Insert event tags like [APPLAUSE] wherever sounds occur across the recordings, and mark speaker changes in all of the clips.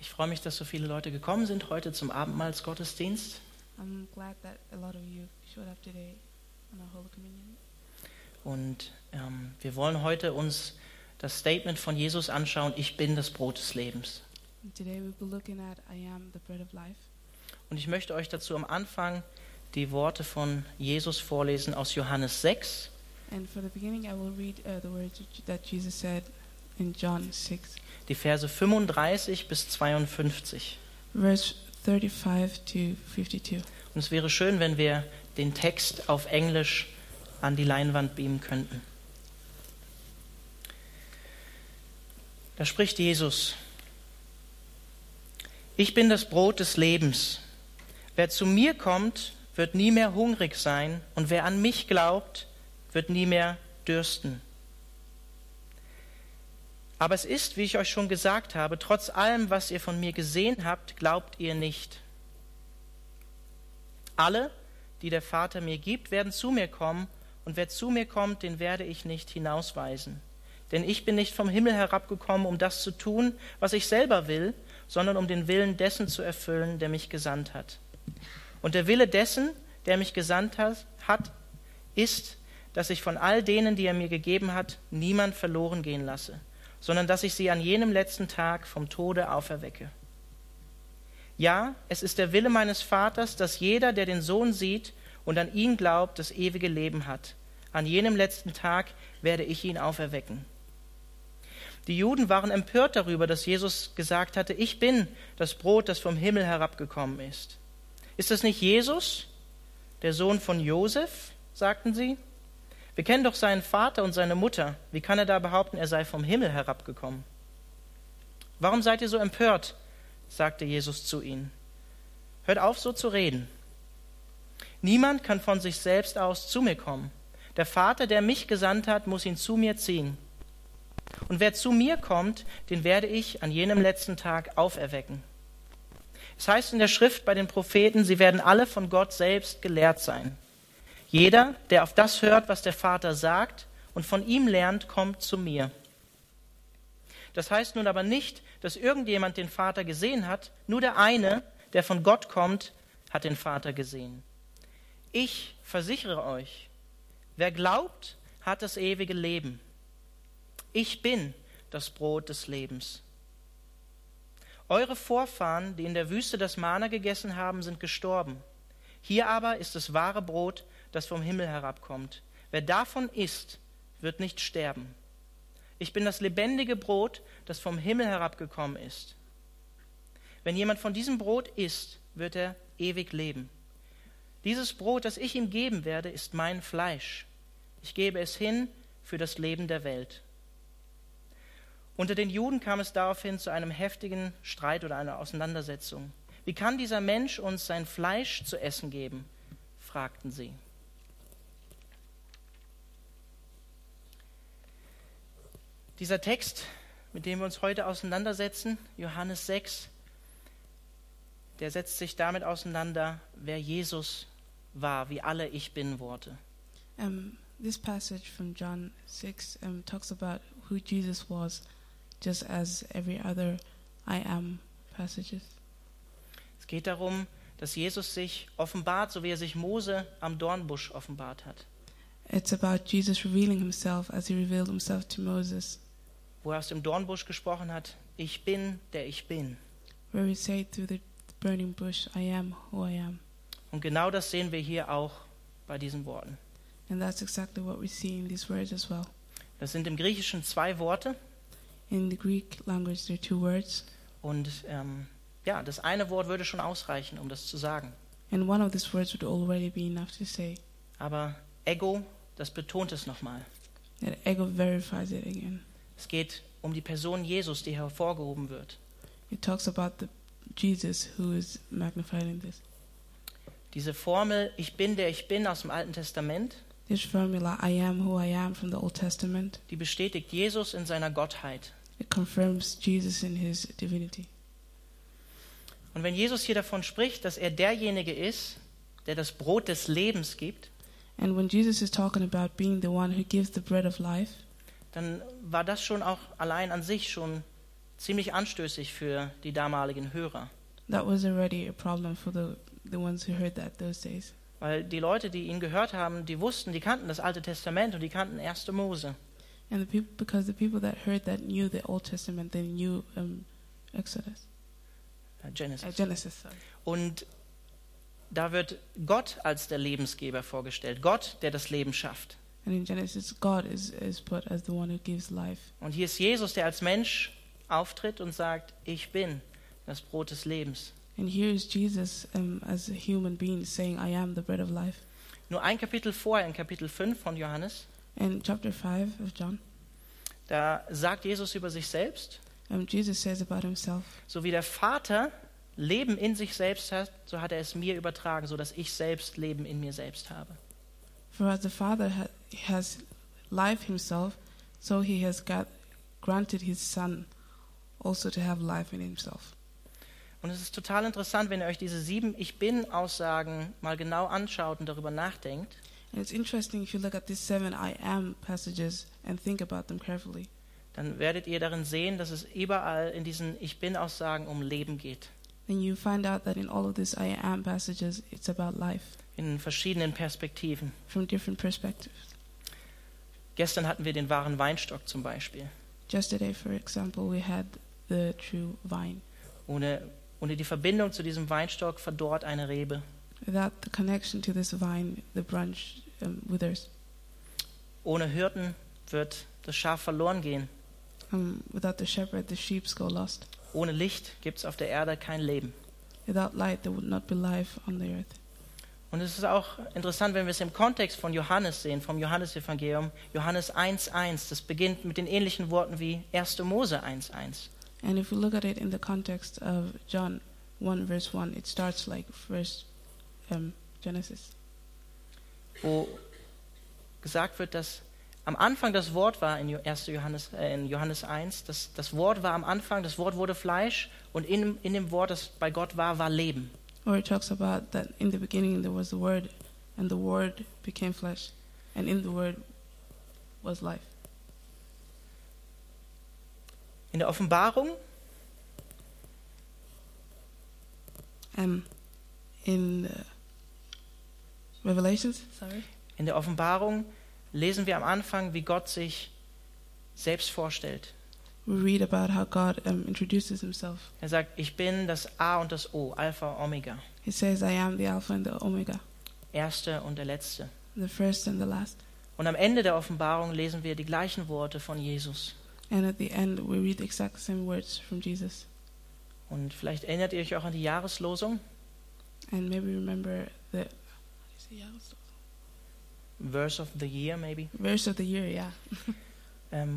Speaker 1: Ich freue mich, dass so viele Leute gekommen sind heute zum Abendmahlsgottesdienst.
Speaker 2: I'm glad that a lot of you showed up today on our Holy Communion.
Speaker 1: Und ähm, wir wollen heute uns das Statement von Jesus anschauen, ich bin das Brot des Lebens. Und ich möchte euch dazu am Anfang die Worte von Jesus vorlesen aus Johannes 6,
Speaker 2: And for the beginning, I will read uh, the words that Jesus said in John 6,
Speaker 1: die Verse 35 bis 52.
Speaker 2: verse 35 to 52.
Speaker 1: Und es wäre schön, wenn wir den Text auf Englisch an die Leinwand beamen könnten. Da spricht Jesus. Ich bin das Brot des Lebens. Wer zu mir kommt, wird nie mehr hungrig sein, und wer an mich glaubt, wird nie mehr dürsten. Aber es ist, wie ich euch schon gesagt habe, trotz allem, was ihr von mir gesehen habt, glaubt ihr nicht. Alle, die der Vater mir gibt, werden zu mir kommen, und wer zu mir kommt, den werde ich nicht hinausweisen. Denn ich bin nicht vom Himmel herabgekommen, um das zu tun, was ich selber will, sondern um den Willen dessen zu erfüllen, der mich gesandt hat. Und der Wille dessen, der mich gesandt hat, ist, dass ich von all denen, die er mir gegeben hat, niemand verloren gehen lasse, sondern dass ich sie an jenem letzten Tag vom Tode auferwecke. Ja, es ist der Wille meines Vaters, dass jeder, der den Sohn sieht und an ihn glaubt, das ewige Leben hat. An jenem letzten Tag werde ich ihn auferwecken. Die Juden waren empört darüber, dass Jesus gesagt hatte, ich bin das Brot, das vom Himmel herabgekommen ist. Ist das nicht Jesus, der Sohn von Josef? sagten sie. Wir kennen doch seinen Vater und seine Mutter. Wie kann er da behaupten, er sei vom Himmel herabgekommen? Warum seid ihr so empört? sagte Jesus zu ihnen. Hört auf, so zu reden. Niemand kann von sich selbst aus zu mir kommen. Der Vater, der mich gesandt hat, muss ihn zu mir ziehen. Und wer zu mir kommt, den werde ich an jenem letzten Tag auferwecken. Es heißt in der Schrift bei den Propheten, sie werden alle von Gott selbst gelehrt sein. Jeder, der auf das hört, was der Vater sagt und von ihm lernt, kommt zu mir. Das heißt nun aber nicht, dass irgendjemand den Vater gesehen hat, nur der eine, der von Gott kommt, hat den Vater gesehen. Ich versichere euch, wer glaubt, hat das ewige Leben. Ich bin das Brot des Lebens. Eure Vorfahren, die in der Wüste das Mana gegessen haben, sind gestorben. Hier aber ist das wahre Brot, das vom Himmel herabkommt. Wer davon isst, wird nicht sterben. Ich bin das lebendige Brot, das vom Himmel herabgekommen ist. Wenn jemand von diesem Brot isst, wird er ewig leben. Dieses Brot, das ich ihm geben werde, ist mein Fleisch. Ich gebe es hin für das Leben der Welt. Unter den Juden kam es daraufhin zu einem heftigen Streit oder einer Auseinandersetzung. Wie kann dieser Mensch uns sein Fleisch zu essen geben? fragten sie. Dieser Text, mit dem wir uns heute auseinandersetzen, Johannes 6, der setzt sich damit auseinander, wer Jesus war, wie alle Ich Bin-Worte.
Speaker 2: Um, this passage from John 6 um, talks about who Jesus was, just as every other I am passages.
Speaker 1: Es geht darum, dass Jesus sich offenbart, so wie er sich Mose am Dornbusch offenbart hat,
Speaker 2: It's about Jesus revealing himself as he revealed himself to Moses,
Speaker 1: wo er aus dem Dornbusch gesprochen hat, ich bin, der ich bin.
Speaker 2: where he said through the burning bush, I am who I am.
Speaker 1: Und genau das sehen wir hier auch bei diesen Worten.
Speaker 2: And that's exactly what we see in these words as well.
Speaker 1: Das sind im Griechischen zwei Worte
Speaker 2: In the Greek language, there are two words,
Speaker 1: und ähm, ja, das eine Wort würde schon ausreichen, um das zu sagen.
Speaker 2: and one of these words would already be enough to say.
Speaker 1: Aber Ego, das betont es nochmal.
Speaker 2: That ego verifies it again.
Speaker 1: Es geht um die Person Jesus, die hervorgehoben wird.
Speaker 2: It talks about the Jesus who is magnified in this.
Speaker 1: Diese Formel, ich bin, der ich bin aus dem Alten Testament,
Speaker 2: This formula, I am who I am from the Old Testament,
Speaker 1: die bestätigt Jesus in seiner Gottheit.
Speaker 2: it confirms Jesus in his divinity.
Speaker 1: Und wenn Jesus hier davon spricht, dass er derjenige ist, der das Brot des Lebens gibt,
Speaker 2: And when Jesus is talking about being the one who gives the bread of life,
Speaker 1: dann war das schon auch allein an sich schon ziemlich anstößig für die damaligen Hörer.
Speaker 2: That was already a problem for the, the ones who heard that those days.
Speaker 1: Weil die Leute, die ihn gehört haben, die wussten, die kannten das Alte Testament und die kannten 1. Mose.
Speaker 2: And the people, because the people that heard that knew the Old Testament, they knew um, Exodus,
Speaker 1: Äh,
Speaker 2: uh,
Speaker 1: Genesis.
Speaker 2: Genesis. Sorry.
Speaker 1: Und da wird Gott als der Lebensgeber vorgestellt. Gott, der das Leben schafft.
Speaker 2: And in Genesis, God is, is put as the one who gives life.
Speaker 1: Und hier ist Jesus, der als Mensch auftritt und sagt, ich bin das Brot des Lebens.
Speaker 2: And here is Jesus um, as a human being saying, I am the bread of life.
Speaker 1: Nur ein Kapitel vorher, in Kapitel 5 von Johannes,
Speaker 2: In chapter 5 of John,
Speaker 1: da sagt Jesus über sich selbst,
Speaker 2: um, Jesus says about himself,
Speaker 1: so wie der Vater Leben in sich selbst hat, so hat er es mir übertragen, so dass ich selbst Leben in mir selbst habe.
Speaker 2: For as the Father ha- has life himself, so he has got, granted his Son also to have life in himself.
Speaker 1: Und es ist total interessant, wenn ihr euch diese sieben Ich Bin-Aussagen mal genau anschaut und darüber nachdenkt,
Speaker 2: And it's interesting if you look at these seven I am passages and think about them carefully.
Speaker 1: dann werdet ihr darin sehen, dass es überall in diesen Ich Bin-Aussagen um Leben geht,
Speaker 2: Then you find out that in all of these I am passages, it's about life
Speaker 1: in verschiedenen Perspektiven.
Speaker 2: from different perspectives.
Speaker 1: Gestern hatten wir den wahren Weinstock zum Beispiel.
Speaker 2: Yesterday, for example, we had the true vine.
Speaker 1: Ohne, ohne die Verbindung zu diesem Weinstock verdorrt eine Rebe.
Speaker 2: Without the connection to this vine, the branch um, withers.
Speaker 1: Ohne Hirten wird das Schaf verloren gehen.
Speaker 2: Um, without the shepherd, the sheep go lost.
Speaker 1: Ohne Licht gibt es auf der Erde kein Leben.
Speaker 2: Without light, there would not be life on the earth.
Speaker 1: Und es ist auch interessant, wenn wir es im Kontext von Johannes sehen, vom Johannesevangelium, Johannes 1.1, das beginnt mit den ähnlichen Worten wie 1. Mose 1.1.
Speaker 2: And if we look at it in the context of John 1, verse 1, it starts like first um, Genesis,
Speaker 1: wo gesagt wird, dass am Anfang das Wort war in Jo- 1. Johannes, äh, in Johannes 1, das, das Wort war am Anfang, das Wort wurde Fleisch und in, in dem Wort, das bei Gott war, war Leben.
Speaker 2: Where it talks about that in the beginning there was the Word, and the Word became flesh, and in the Word was life.
Speaker 1: In der Offenbarung
Speaker 2: Um, in uh, Revelations, sorry,
Speaker 1: In der Offenbarung lesen wir am Anfang, wie Gott sich selbst vorstellt.
Speaker 2: We read about how God um, introduces Himself.
Speaker 1: Er sagt, ich bin das A und das O, Alpha, Omega,
Speaker 2: He says, "I am the Alpha and the Omega,
Speaker 1: Erste und der Letzte.
Speaker 2: the first and the last."
Speaker 1: Und am Ende der Offenbarung lesen wir die gleichen Worte von Jesus.
Speaker 2: And at the end, we read the exact same words from Jesus.
Speaker 1: Und vielleicht erinnert ihr euch auch an die Jahreslosung,
Speaker 2: And maybe remember the
Speaker 1: Verse of the Year maybe,
Speaker 2: verse of the year, yeah, [LAUGHS]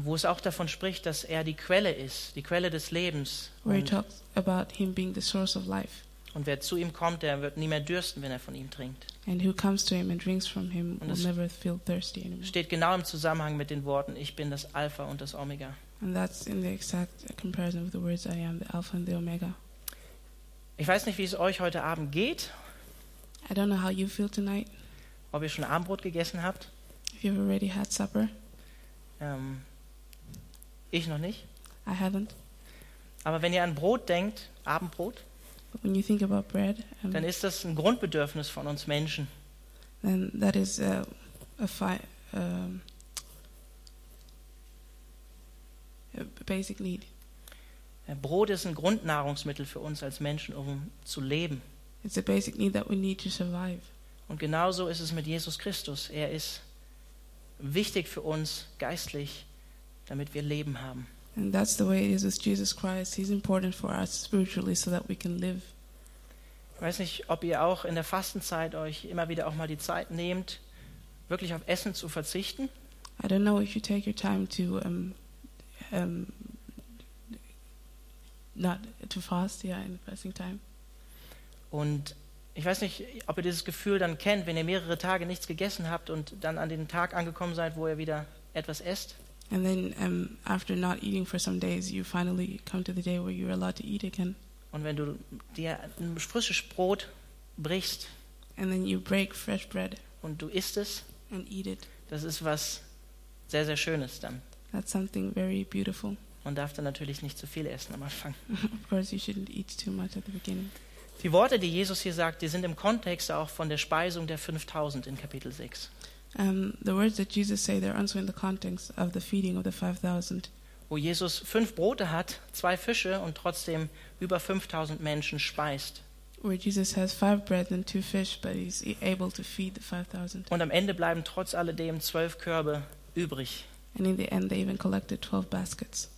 Speaker 1: wo es auch davon spricht, dass er die Quelle ist, die Quelle des Lebens.
Speaker 2: where talks about Him being the source of life.
Speaker 1: und wer zu ihm kommt, der wird nie mehr dürsten, wenn er von ihm trinkt.
Speaker 2: And who comes to Him and drinks from Him
Speaker 1: Und
Speaker 2: will
Speaker 1: das-
Speaker 2: never feel thirsty anymore.
Speaker 1: Steht genau im Zusammenhang mit den Worten, ich bin das Alpha und das Omega.
Speaker 2: And that's in the exact comparison of the words I am, the Alpha and the Omega.
Speaker 1: Ich weiß nicht, wie es euch heute Abend geht,
Speaker 2: I don't know how you feel tonight.
Speaker 1: ob ihr schon Abendbrot gegessen habt.
Speaker 2: If you've already had supper,
Speaker 1: Ähm, ich noch nicht.
Speaker 2: I haven't.
Speaker 1: Aber wenn ihr an Brot denkt, Abendbrot,
Speaker 2: But when you think about bread, um,
Speaker 1: dann ist das ein Grundbedürfnis von uns Menschen.
Speaker 2: then that is a, a, fi- um, a basic need.
Speaker 1: Brot ist ein Grundnahrungsmittel für uns als Menschen, um zu leben.
Speaker 2: It's a basic need that we need to survive.
Speaker 1: Und genauso ist es mit Jesus Christus. Er ist wichtig für uns geistlich, damit wir Leben haben.
Speaker 2: And that's the way it is with Jesus Christ. He's important for us spiritually so that we can live.
Speaker 1: Ich weiß nicht, ob ihr auch in der Fastenzeit euch immer wieder auch mal die Zeit nehmt, wirklich auf Essen zu verzichten.
Speaker 2: I don't know if you take your time to um, um, not to fast, yeah, in fasting time.
Speaker 1: Und ich weiß nicht, ob ihr dieses Gefühl dann kennt, wenn ihr mehrere Tage nichts gegessen habt und dann an den Tag angekommen seid, wo ihr wieder etwas esst.
Speaker 2: And then um, after not eating for some days, you finally come to the day where you're allowed to eat again.
Speaker 1: Und wenn du dir ein frisches Brot brichst
Speaker 2: And then you break fresh bread
Speaker 1: und du isst es,
Speaker 2: and eat it.
Speaker 1: das ist was sehr, sehr Schönes dann.
Speaker 2: That's something very beautiful.
Speaker 1: Man darf dann natürlich nicht zu viel essen am Anfang. [LAUGHS]
Speaker 2: of course, you shouldn't eat too much at the beginning.
Speaker 1: Die Worte, die Jesus hier sagt, die sind im Kontext auch von der Speisung der 5000 in Kapitel 6.
Speaker 2: Um, the words that Jesus say, they're also in the context of the feeding of the 5,000,
Speaker 1: wo Jesus fünf Brote hat, zwei Fische und trotzdem über 5000 Menschen speist.
Speaker 2: where Jesus has five bread and two fish, but he's e- able to feed the 5,000.
Speaker 1: Und am Ende bleiben trotz alledem zwölf Körbe übrig.
Speaker 2: And in the end, they even collected 12 baskets.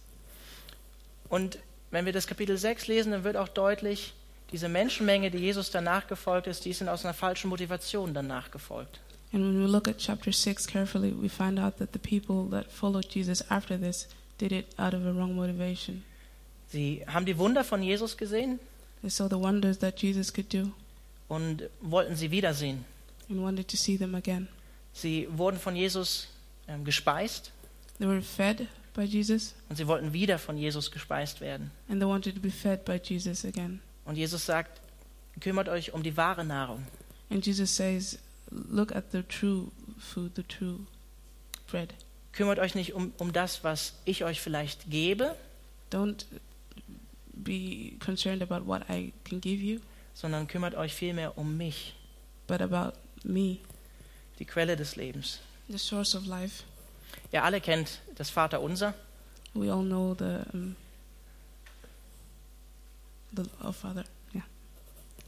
Speaker 1: Und wenn wir das Kapitel 6 lesen, dann wird auch deutlich, diese Menschenmenge, die Jesus danach gefolgt ist, die sind aus einer falschen Motivation danach gefolgt.
Speaker 2: And when we look at chapter 6 carefully, we find out that the people that followed Jesus after this did it out of a wrong motivation.
Speaker 1: Sie haben die Wunder von Jesus gesehen
Speaker 2: They saw the wonders that Jesus could do
Speaker 1: und wollten sie wiedersehen.
Speaker 2: and wanted to see them again.
Speaker 1: Sie wurden von Jesus ähm, gespeist
Speaker 2: They were fed by Jesus
Speaker 1: und sie wollten wieder von Jesus gespeist werden.
Speaker 2: and they wanted to be fed by Jesus again.
Speaker 1: Und Jesus sagt, kümmert euch um die wahre Nahrung.
Speaker 2: And Jesus says, Look at the true food, the true bread.
Speaker 1: Kümmert euch nicht um, um das, was ich euch vielleicht gebe,
Speaker 2: Don't be concerned about what I can give you,
Speaker 1: sondern kümmert euch vielmehr um mich,
Speaker 2: but about me,
Speaker 1: die Quelle des Lebens.
Speaker 2: the source of life.
Speaker 1: Ihr alle kennt das Vaterunser.
Speaker 2: We all know the um, the oh Father, yeah,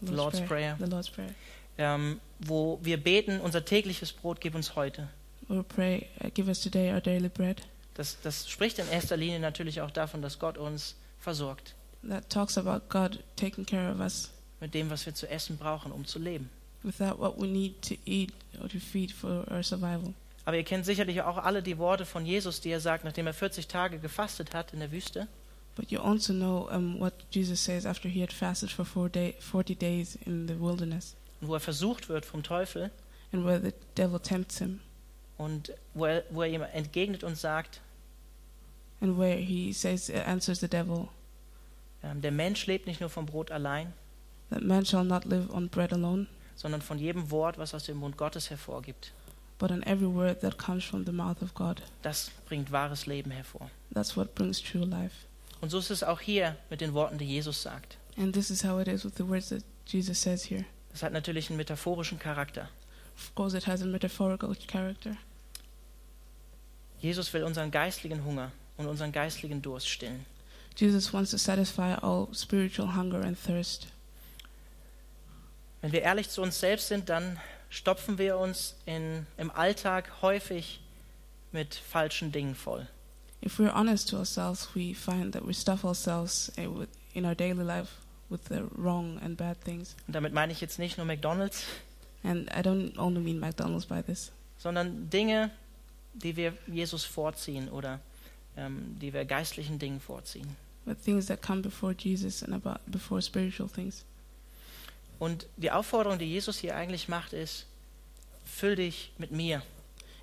Speaker 1: The Lord's Prayer.
Speaker 2: The Lord's Prayer.
Speaker 1: ähm, wo wir beten, unser tägliches Brot gib uns heute.
Speaker 2: We pray, uh, give us today our daily bread.
Speaker 1: Das, das spricht in erster Linie natürlich auch davon, dass Gott uns versorgt
Speaker 2: That talks about God taking care of us
Speaker 1: mit dem, was wir zu essen brauchen, um zu leben.
Speaker 2: without what we need to eat or to feed for our survival.
Speaker 1: Aber ihr kennt sicherlich auch alle die Worte von Jesus, die er sagt, nachdem er 40 Tage gefastet hat in der Wüste.
Speaker 2: But you also know um, what Jesus says after he had fasted for four day, 40 days in the wilderness,
Speaker 1: wo er versucht wird vom Teufel
Speaker 2: and where the devil tempts him,
Speaker 1: und wo er, wo er ihm entgegnet und sagt,
Speaker 2: and where he says, uh, answers the devil,
Speaker 1: ähm, der Mensch lebt nicht nur vom Brot allein,
Speaker 2: that man shall not live on bread alone,
Speaker 1: sondern von jedem Wort, was aus dem Mund Gottes hervorgibt.
Speaker 2: but on every word that comes from the mouth of God.
Speaker 1: Das bringt wahres Leben hervor.
Speaker 2: That's what brings true life.
Speaker 1: Und so ist es auch hier mit den Worten, die Jesus sagt.
Speaker 2: And this is how it is with the words that Jesus says here.
Speaker 1: Das hat natürlich einen metaphorischen Charakter.
Speaker 2: Of course, it has a metaphorical character.
Speaker 1: Jesus will unseren geistlichen Hunger und unseren geistlichen Durst stillen.
Speaker 2: Jesus wants to satisfy all spiritual hunger and thirst.
Speaker 1: Wenn wir ehrlich zu uns selbst sind, dann stopfen wir uns in, im Alltag häufig mit falschen Dingen voll.
Speaker 2: If we're honest to ourselves, we find that we stuff ourselves eh, in our daily life with the wrong and bad things.
Speaker 1: Und damit meine ich jetzt nicht nur McDonald's,
Speaker 2: And I don't only mean McDonald's by this,
Speaker 1: sondern Dinge, die wir Jesus vorziehen oder ähm, die wir geistlichen Dingen vorziehen.
Speaker 2: but things that come before Jesus and about before spiritual things.
Speaker 1: Und die Aufforderung, die Jesus hier eigentlich macht, ist, füll dich mit mir.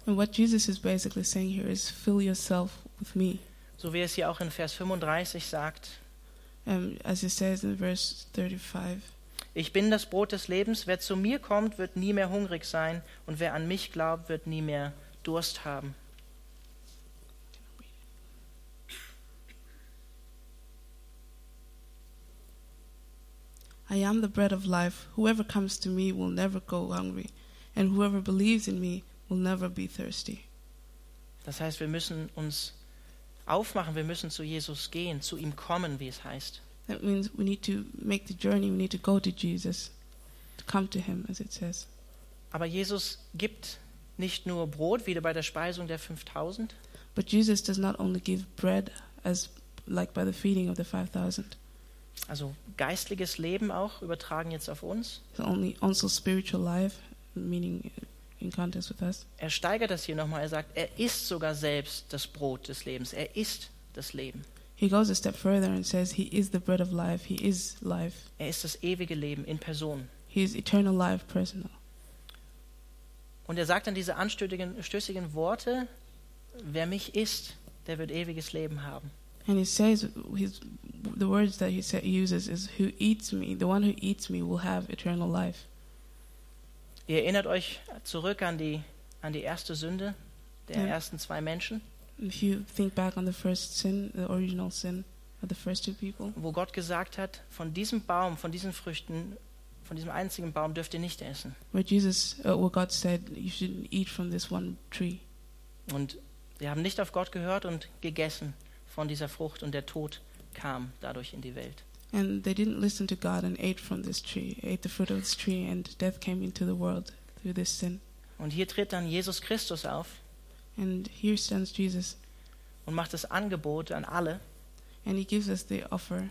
Speaker 2: And what Jesus is basically saying here is fill yourself with me.
Speaker 1: So wie es hier auch in Vers 35 sagt,
Speaker 2: Um, as it says in verse 35,
Speaker 1: ich bin das Brot des Lebens, wer zu mir kommt, wird nie mehr hungrig sein und wer an mich glaubt, wird nie mehr Durst haben.
Speaker 2: I am the bread of life. Whoever comes to me will never go hungry, and whoever believes in me will never be thirsty.
Speaker 1: Das heißt, wir müssen uns aufmachen, wir müssen zu Jesus gehen, zu ihm kommen, wie es heißt.
Speaker 2: That means we need to make the journey, we need to go to Jesus, to come to him, as it says.
Speaker 1: Aber Jesus gibt nicht nur Brot, wieder bei der Speisung der 5000,
Speaker 2: But Jesus does not only give bread, as like by the feeding of the 5,000,
Speaker 1: also geistliches Leben auch, übertragen jetzt auf uns.
Speaker 2: it's only also spiritual life, meaning in context with us.
Speaker 1: Er steigert das hier nochmal, er sagt, er ist sogar selbst das Brot des Lebens, er ist das Leben.
Speaker 2: He goes a step further and says, He is the bread of life, He is life,
Speaker 1: Er ist das ewige Leben in Person.
Speaker 2: He is eternal life personal.
Speaker 1: Und er sagt dann diese anstößigen stößigen Worte, wer mich isst, der wird ewiges Leben haben.
Speaker 2: And he says, his, the words that he uses is, Who eats me, the one who eats me will have eternal life.
Speaker 1: Ihr erinnert euch zurück an die, an die erste Sünde der
Speaker 2: Ja.
Speaker 1: ersten zwei Menschen.
Speaker 2: If you think back on the first sin, the original sin of the first two people,
Speaker 1: wo Gott gesagt hat, von diesem Baum, von diesen Früchten, von diesem einzigen Baum dürft ihr nicht essen.
Speaker 2: where Jesus, uh, where God said, you shouldn't eat from this one tree.
Speaker 1: Und sie haben nicht auf Gott gehört und gegessen von dieser Frucht und der Tod kam dadurch in die Welt.
Speaker 2: And they didn't listen to God and ate from this tree, ate the fruit of this tree, and death came into the world through this sin.
Speaker 1: Und hier tritt dann Jesus Christus auf
Speaker 2: And here stands Jesus,
Speaker 1: und macht das Angebot an alle,
Speaker 2: and he gives us the offer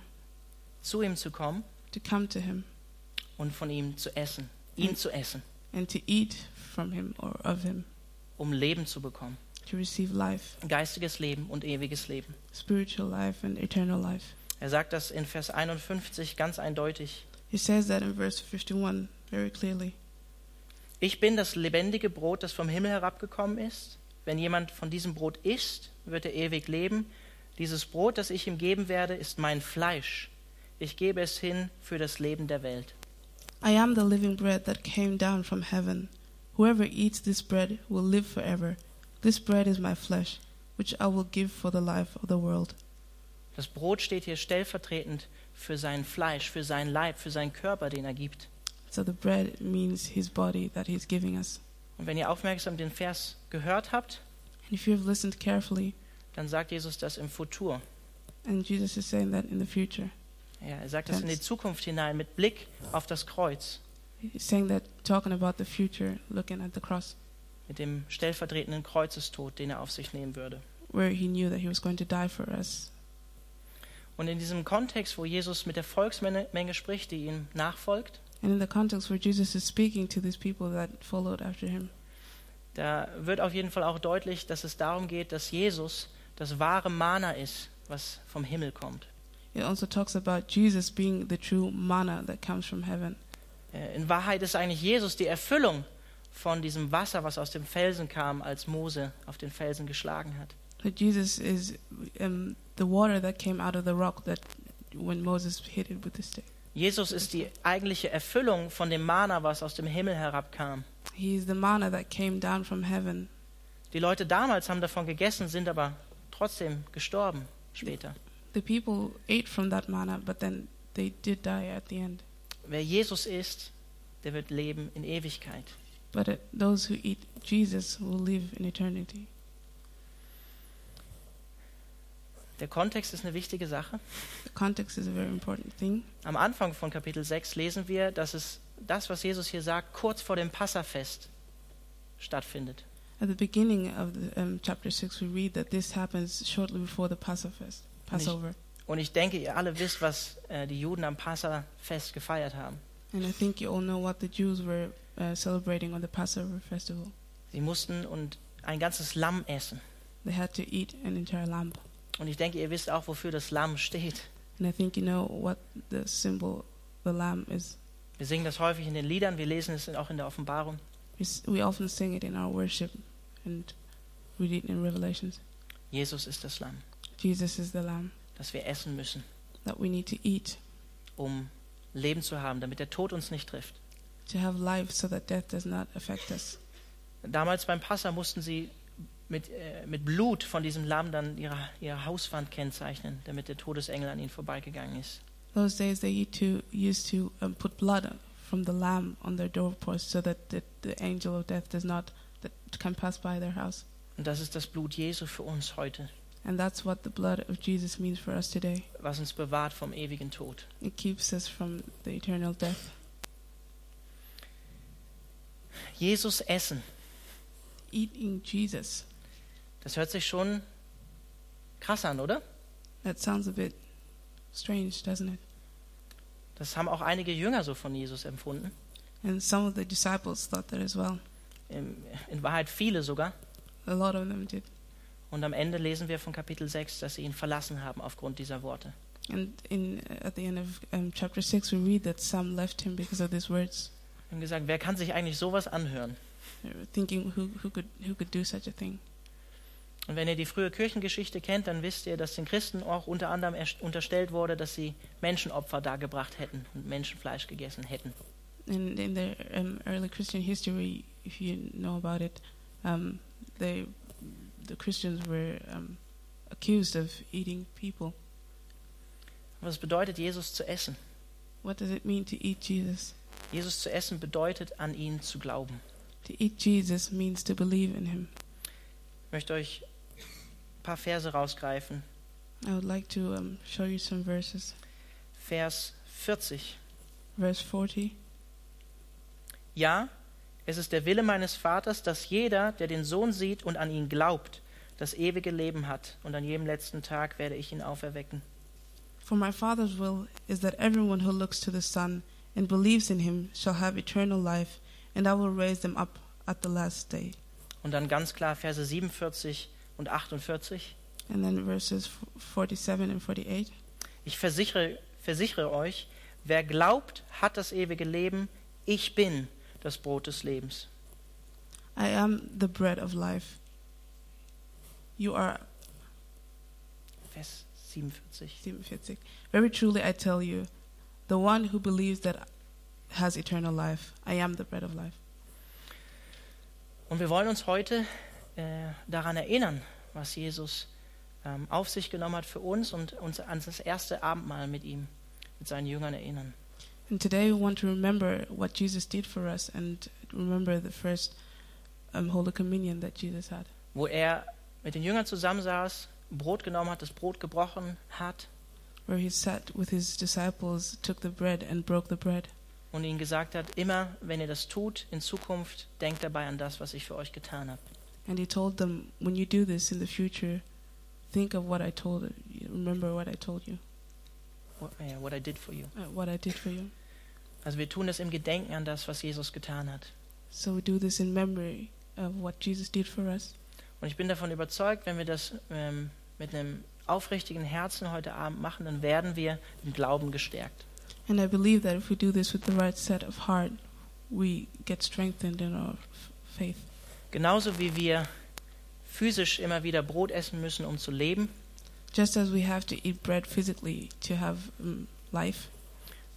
Speaker 1: zu ihm zu kommen
Speaker 2: to come to him
Speaker 1: und von ihm zu essen, ihn
Speaker 2: Mhm.
Speaker 1: zu essen,
Speaker 2: and to eat from him or of him,
Speaker 1: um Leben zu bekommen.
Speaker 2: to receive life,
Speaker 1: Geistiges Leben und ewiges Leben.
Speaker 2: spiritual life and eternal life.
Speaker 1: Er sagt das in Vers 51 ganz eindeutig.
Speaker 2: He says that in verse 51 very clearly.
Speaker 1: Ich bin das lebendige Brot, das vom Himmel herabgekommen ist. Wenn jemand von diesem Brot isst, wird er ewig leben. Dieses Brot, das ich ihm geben werde, ist mein Fleisch. Ich gebe es hin für das Leben der Welt.
Speaker 2: I am the living bread that came down from heaven. Whoever eats this bread will live forever. This bread is my flesh, which I will give for the life of the world.
Speaker 1: Das Brot steht hier stellvertretend für sein Fleisch, für sein Leib, für seinen Körper, den er gibt.
Speaker 2: So the bread means his body that he's giving us.
Speaker 1: Und wenn ihr aufmerksam den Vers gehört habt,
Speaker 2: And if you have listened carefully,
Speaker 1: dann sagt Jesus das im Futur.
Speaker 2: and Jesus is saying that in the future,
Speaker 1: Ja, er sagt das in die Zukunft hinein mit Blick auf das Kreuz,
Speaker 2: he's saying that talking about the future, looking at the cross,
Speaker 1: mit dem stellvertretenden Kreuzestod, den er auf sich nehmen würde.
Speaker 2: where he knew that he was going to die for us.
Speaker 1: Und in diesem Kontext, wo Jesus mit der Volksmenge Menge spricht, die ihm nachfolgt,
Speaker 2: And in the context where Jesus is speaking to these people that followed after him,
Speaker 1: da wird auf jeden Fall auch deutlich, dass es darum geht, dass Jesus das wahre Mana ist, was vom Himmel kommt.
Speaker 2: it also talks about Jesus being the true manna that comes from heaven.
Speaker 1: Äh, In Wahrheit ist eigentlich Jesus die Erfüllung von diesem Wasser, was aus dem Felsen kam, als Mose auf den Felsen geschlagen hat.
Speaker 2: That Jesus is um, the water that came out of the rock that when Moses hit it with the stick.
Speaker 1: Jesus ist die eigentliche Erfüllung von dem Mana, was aus dem Himmel herabkam.
Speaker 2: He is the manna that came down from heaven.
Speaker 1: Die Leute damals haben davon gegessen, sind aber trotzdem gestorben später.
Speaker 2: The people ate from that manna, but then they did die at the end.
Speaker 1: Wer Jesus ist, der wird leben in Ewigkeit.
Speaker 2: But uh, those who eat Jesus will live in eternity.
Speaker 1: Der Kontext ist eine wichtige Sache.
Speaker 2: The context is a very important thing.
Speaker 1: Am Anfang von Kapitel 6 lesen wir, dass es das, was Jesus hier sagt, kurz vor dem Passafest stattfindet.
Speaker 2: At the beginning of the, um, chapter 6, we read that this happens shortly before the Passover. Passover.
Speaker 1: Und ich denke, ihr alle wisst, was äh, die Juden am Passafest gefeiert haben.
Speaker 2: And I think you all know what the Jews were uh, celebrating on the Passover festival.
Speaker 1: Sie mussten und ein ganzes Lamm essen.
Speaker 2: They had to eat an entire lamb.
Speaker 1: Und ich denke, ihr wisst auch, wofür das Lamm steht.
Speaker 2: And I think you know what the symbol, the lamb, is.
Speaker 1: Wir singen das häufig in den Liedern, wir lesen es auch in der Offenbarung.
Speaker 2: We, s- we often sing it in our worship and read it in Revelations.
Speaker 1: Jesus ist das Lamm,
Speaker 2: Jesus is the lamb
Speaker 1: das wir essen müssen,
Speaker 2: that we need to eat
Speaker 1: um Leben zu haben, damit der Tod uns nicht trifft.
Speaker 2: to have life so that death does not affect us.
Speaker 1: Damals beim Passa mussten sie mit, äh, mit Blut von diesem Lamm dann ihre, ihre Hauswand kennzeichnen, damit der Todesengel an ihnen vorbeigegangen ist.
Speaker 2: Those days they used to, used to um, put blood from the lamb on their doorpost so that the, the angel of death does not that can pass by their house.
Speaker 1: Und das ist das Blut Jesu für uns heute,
Speaker 2: And that's what the blood of Jesus means for us today.
Speaker 1: was uns bewahrt vom ewigen Tod.
Speaker 2: It keeps us from the eternal death.
Speaker 1: Jesus essen,
Speaker 2: Eating Jesus.
Speaker 1: Das hört sich schon krass an, oder?
Speaker 2: That sounds a bit strange, doesn't it?
Speaker 1: Das haben auch einige Jünger so von Jesus empfunden.
Speaker 2: And some of the disciples thought that as well.
Speaker 1: In in Wahrheit viele sogar.
Speaker 2: A lot of them did.
Speaker 1: Und am Ende lesen wir von Kapitel 6, dass sie ihn verlassen haben aufgrund dieser Worte.
Speaker 2: And in at the end of um, chapter six, we read that some left him because of these words,
Speaker 1: Wir haben gesagt, wer kann sich eigentlich sowas anhören?
Speaker 2: Thinking who who could who could do such a thing.
Speaker 1: Und wenn ihr die frühe Kirchengeschichte kennt, dann wisst ihr, dass den Christen auch unter anderem erst- unterstellt wurde, dass sie Menschenopfer dargebracht hätten und Menschenfleisch gegessen hätten.
Speaker 2: In in the um, early Christian history, if you know about it, um, they the Christians were um, accused of eating people.
Speaker 1: Was bedeutet Jesus zu essen?
Speaker 2: What does it mean to eat Jesus?
Speaker 1: Jesus zu essen bedeutet, an ihn zu glauben.
Speaker 2: To eat Jesus means to believe in him.
Speaker 1: Ich möchte euch paar Verse rausgreifen.
Speaker 2: I would like to um, show you some verses.
Speaker 1: Vers 40.
Speaker 2: Verse 40.
Speaker 1: Ja, es ist der Wille meines Vaters, dass jeder, der den Sohn sieht und an ihn glaubt, das ewige Leben hat, und an jedem letzten Tag werde ich ihn auferwecken.
Speaker 2: For my Father's will is that everyone who looks to the Son and believes in him shall have eternal life, and I will raise them up at the last day.
Speaker 1: Und dann ganz klar Verse 47 und 48.
Speaker 2: And then verses 47 and 48.
Speaker 1: Ich versichere, versichere euch, wer glaubt, hat das ewige Leben. Ich bin das Brot des Lebens.
Speaker 2: I am the bread of life. You are
Speaker 1: Vers 47.
Speaker 2: 47. Very truly I tell you, the one who believes that has eternal life. I am the bread of life.
Speaker 1: Und wir wollen uns heute daran erinnern, was Jesus ähm, auf sich genommen hat für uns und uns an das erste Abendmahl mit ihm, mit seinen Jüngern erinnern.
Speaker 2: And today we want to remember what Jesus did for us and remember the first um, Holy Communion that Jesus had,
Speaker 1: Wo er mit den Jüngern zusammensaß, Brot genommen hat, das Brot gebrochen hat
Speaker 2: where he sat with his disciples, took the bread, and broke the bread.
Speaker 1: und ihnen gesagt hat, immer wenn ihr das tut, in Zukunft, denkt dabei an das, was ich für euch getan habe.
Speaker 2: And he told them, when you do this in the future, think of what I told you. remember what I told you,
Speaker 1: What, yeah, what I did for you.
Speaker 2: uh, what I did for you.
Speaker 1: Also wir tun das im Gedenken an das, was Jesus getan hat.
Speaker 2: So we do this in memory of what Jesus did for us.
Speaker 1: Und ich bin davon überzeugt, wenn wir das ähm, mit einem aufrichtigen Herzen heute Abend machen, dann werden wir im Glauben gestärkt.
Speaker 2: And I believe that if we do this with the right set of heart, we get strengthened in our faith.
Speaker 1: Genauso wie wir physisch immer wieder Brot essen müssen, um zu leben,
Speaker 2: Just as we have to eat bread physically to have life,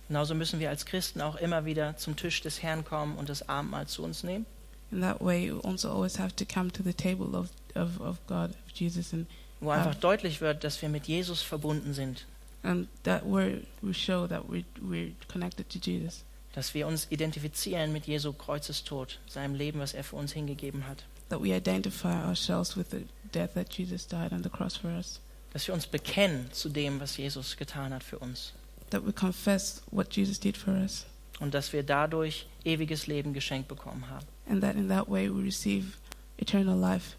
Speaker 1: genauso müssen wir als Christen auch immer wieder zum Tisch des Herrn kommen und das Abendmahl zu uns nehmen.
Speaker 2: in that way, we also always have to come to the table of, of, of God, of Jesus, and,
Speaker 1: Wo einfach deutlich wird, dass wir mit Jesus verbunden sind,
Speaker 2: and that where we show that we, we're connected to Jesus,
Speaker 1: dass wir uns identifizieren mit Jesu Kreuzestod, seinem Leben, was er für uns hingegeben hat,
Speaker 2: that we identify ourselves with the death that Jesus died on the cross for us,
Speaker 1: dass wir uns bekennen zu dem, was Jesus getan hat für uns
Speaker 2: that we confess what Jesus did for us,
Speaker 1: und dass wir dadurch ewiges Leben geschenkt bekommen haben.
Speaker 2: and that in that way we receive eternal life.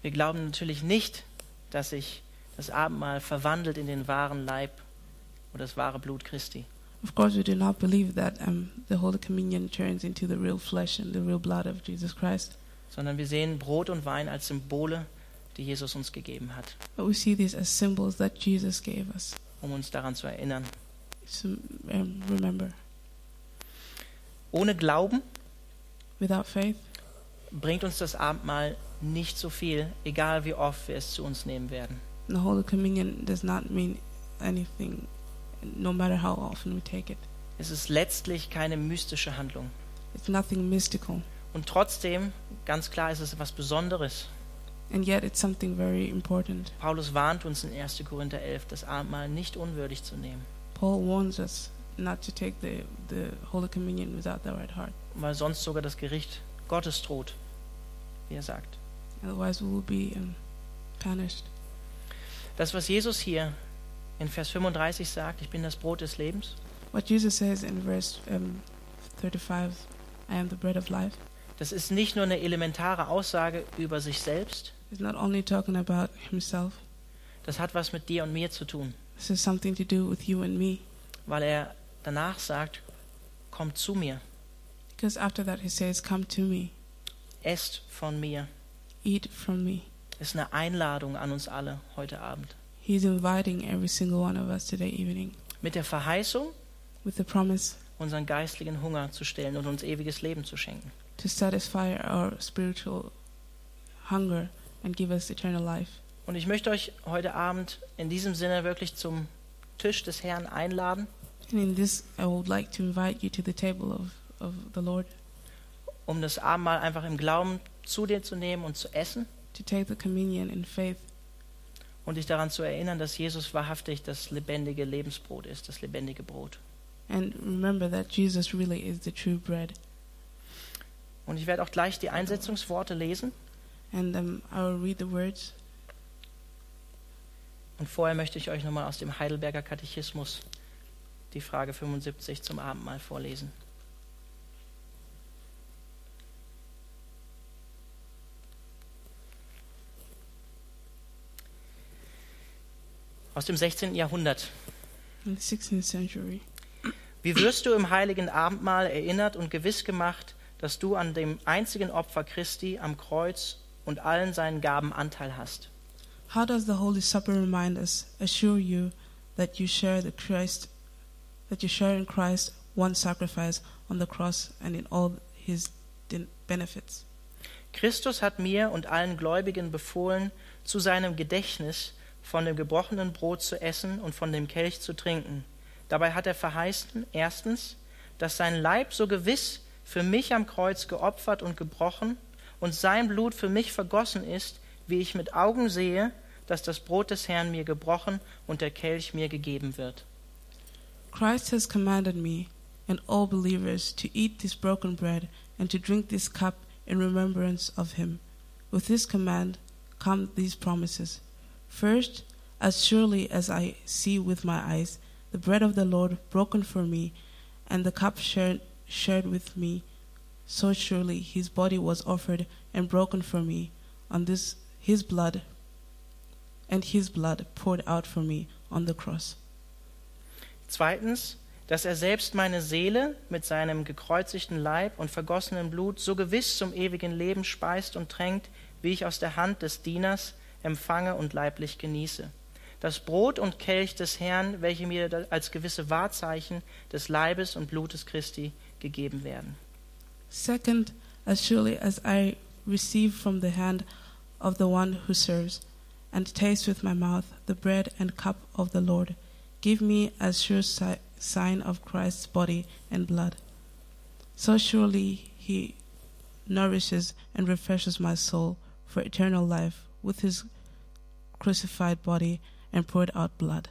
Speaker 1: Wir glauben natürlich nicht, dass sich das Abendmahl verwandelt in den wahren Leib oder das wahre Blut Christi.
Speaker 2: Of course, we do not believe that um, the Holy Communion turns into the real flesh and the real blood of Jesus Christ,
Speaker 1: sondern wir sehen Brot und Wein als Symbole, die Jesus uns gegeben hat,
Speaker 2: but we see these as symbols that Jesus gave us.
Speaker 1: um uns daran zu erinnern.
Speaker 2: So um, remember,
Speaker 1: Ohne Glauben
Speaker 2: without faith,
Speaker 1: bringt uns das Abendmahl nicht so viel, egal wie oft wir es zu uns nehmen werden.
Speaker 2: the Holy Communion does not mean anything, no matter how often we take it.
Speaker 1: Es ist letztlich keine mystische Handlung.
Speaker 2: It's nothing mystical,
Speaker 1: Und trotzdem, ganz klar, ist es etwas Besonderes.
Speaker 2: and yet it's something very important.
Speaker 1: Paulus warnt uns in 1. Korinther 11, das Abendmahl nicht unwürdig zu nehmen,
Speaker 2: Paul warns us not to take the, the Holy Communion without the right heart,
Speaker 1: weil sonst sogar das Gericht Gottes droht, wie er sagt.
Speaker 2: otherwise we will be um, punished.
Speaker 1: Das, was Jesus hier in Vers 35 sagt, ich bin das Brot des Lebens,
Speaker 2: What Jesus says in verse um, 35, I am the bread of life,
Speaker 1: das ist nicht nur eine elementare Aussage über sich selbst,
Speaker 2: is not only talking about himself,
Speaker 1: das hat was mit dir und mir zu tun,
Speaker 2: this has something to do with you and me.
Speaker 1: weil er danach sagt, kommt zu mir,
Speaker 2: Because after that he says, Come to me,
Speaker 1: esst von mir.
Speaker 2: eat from me.
Speaker 1: ist eine Einladung an uns alle heute Abend.
Speaker 2: He's inviting every single one of us today evening
Speaker 1: Mit der Verheißung,
Speaker 2: with the promise
Speaker 1: unseren geistlichen Hunger zu stillen und uns ewiges Leben zu schenken.
Speaker 2: to satisfy our spiritual hunger and give us eternal life.
Speaker 1: Und ich möchte euch heute Abend in diesem Sinne wirklich zum Tisch des Herrn einladen,
Speaker 2: And in this, I would like to invite you to the table of, of the Lord
Speaker 1: um das Abendmahl einfach im Glauben zu dir zu nehmen und zu essen.
Speaker 2: to take the communion in faith
Speaker 1: und dich daran zu erinnern, dass Jesus wahrhaftig das lebendige Lebensbrot ist, das lebendige Brot.
Speaker 2: and remember that Jesus really is the true bread.
Speaker 1: Und ich werde auch gleich die Einsetzungsworte lesen.
Speaker 2: And um, I will read the words.
Speaker 1: Und vorher möchte ich euch nochmal aus dem Heidelberger Katechismus die Frage 75 zum Abendmahl vorlesen. Aus dem 16. Jahrhundert.
Speaker 2: In the 16th century,
Speaker 1: Wie wirst du im heiligen Abendmahl erinnert und gewiss gemacht, dass du an dem einzigen Opfer Christi am Kreuz und allen seinen Gaben Anteil hast?
Speaker 2: how does the Holy Supper remind us, assure you that you share the Christ, that you share in Christ one sacrifice on the cross and in all His benefits?
Speaker 1: Christus hat mir und allen Gläubigen befohlen, zu seinem Gedächtnis von dem gebrochenen Brot zu essen und von dem Kelch zu trinken. Dabei hat er verheißen, erstens, dass sein Leib so gewiss für mich am Kreuz geopfert und gebrochen und sein Blut für mich vergossen ist, wie ich mit Augen sehe, dass das Brot des Herrn mir gebrochen und der Kelch mir gegeben wird.
Speaker 2: Christ has commanded me and all believers to eat this broken bread and to drink this cup in remembrance of him. With this command come these promises. First, as surely as I see with my eyes the bread of the Lord broken for me and the cup shared, shared with me, so surely his body was offered and broken for me, on this his blood and his blood poured out for me on the cross.
Speaker 1: Zweitens, dass er selbst meine Seele mit seinem gekreuzigten Leib und vergossenen Blut so gewiss zum ewigen Leben speist und tränkt, wie ich aus der Hand des Dieners empfange und leiblich genieße. Das Brot und Kelch des Herrn, welche mir als gewisse Wahrzeichen des Leibes und Blutes Christi gegeben werden.
Speaker 2: Second, as surely as I receive from the hand of the one who serves, and taste with my mouth the bread and cup of the Lord, give me as sure si- sign of Christ's body and blood. So surely he nourishes and refreshes my soul for eternal life with his crucified body and poured out blood.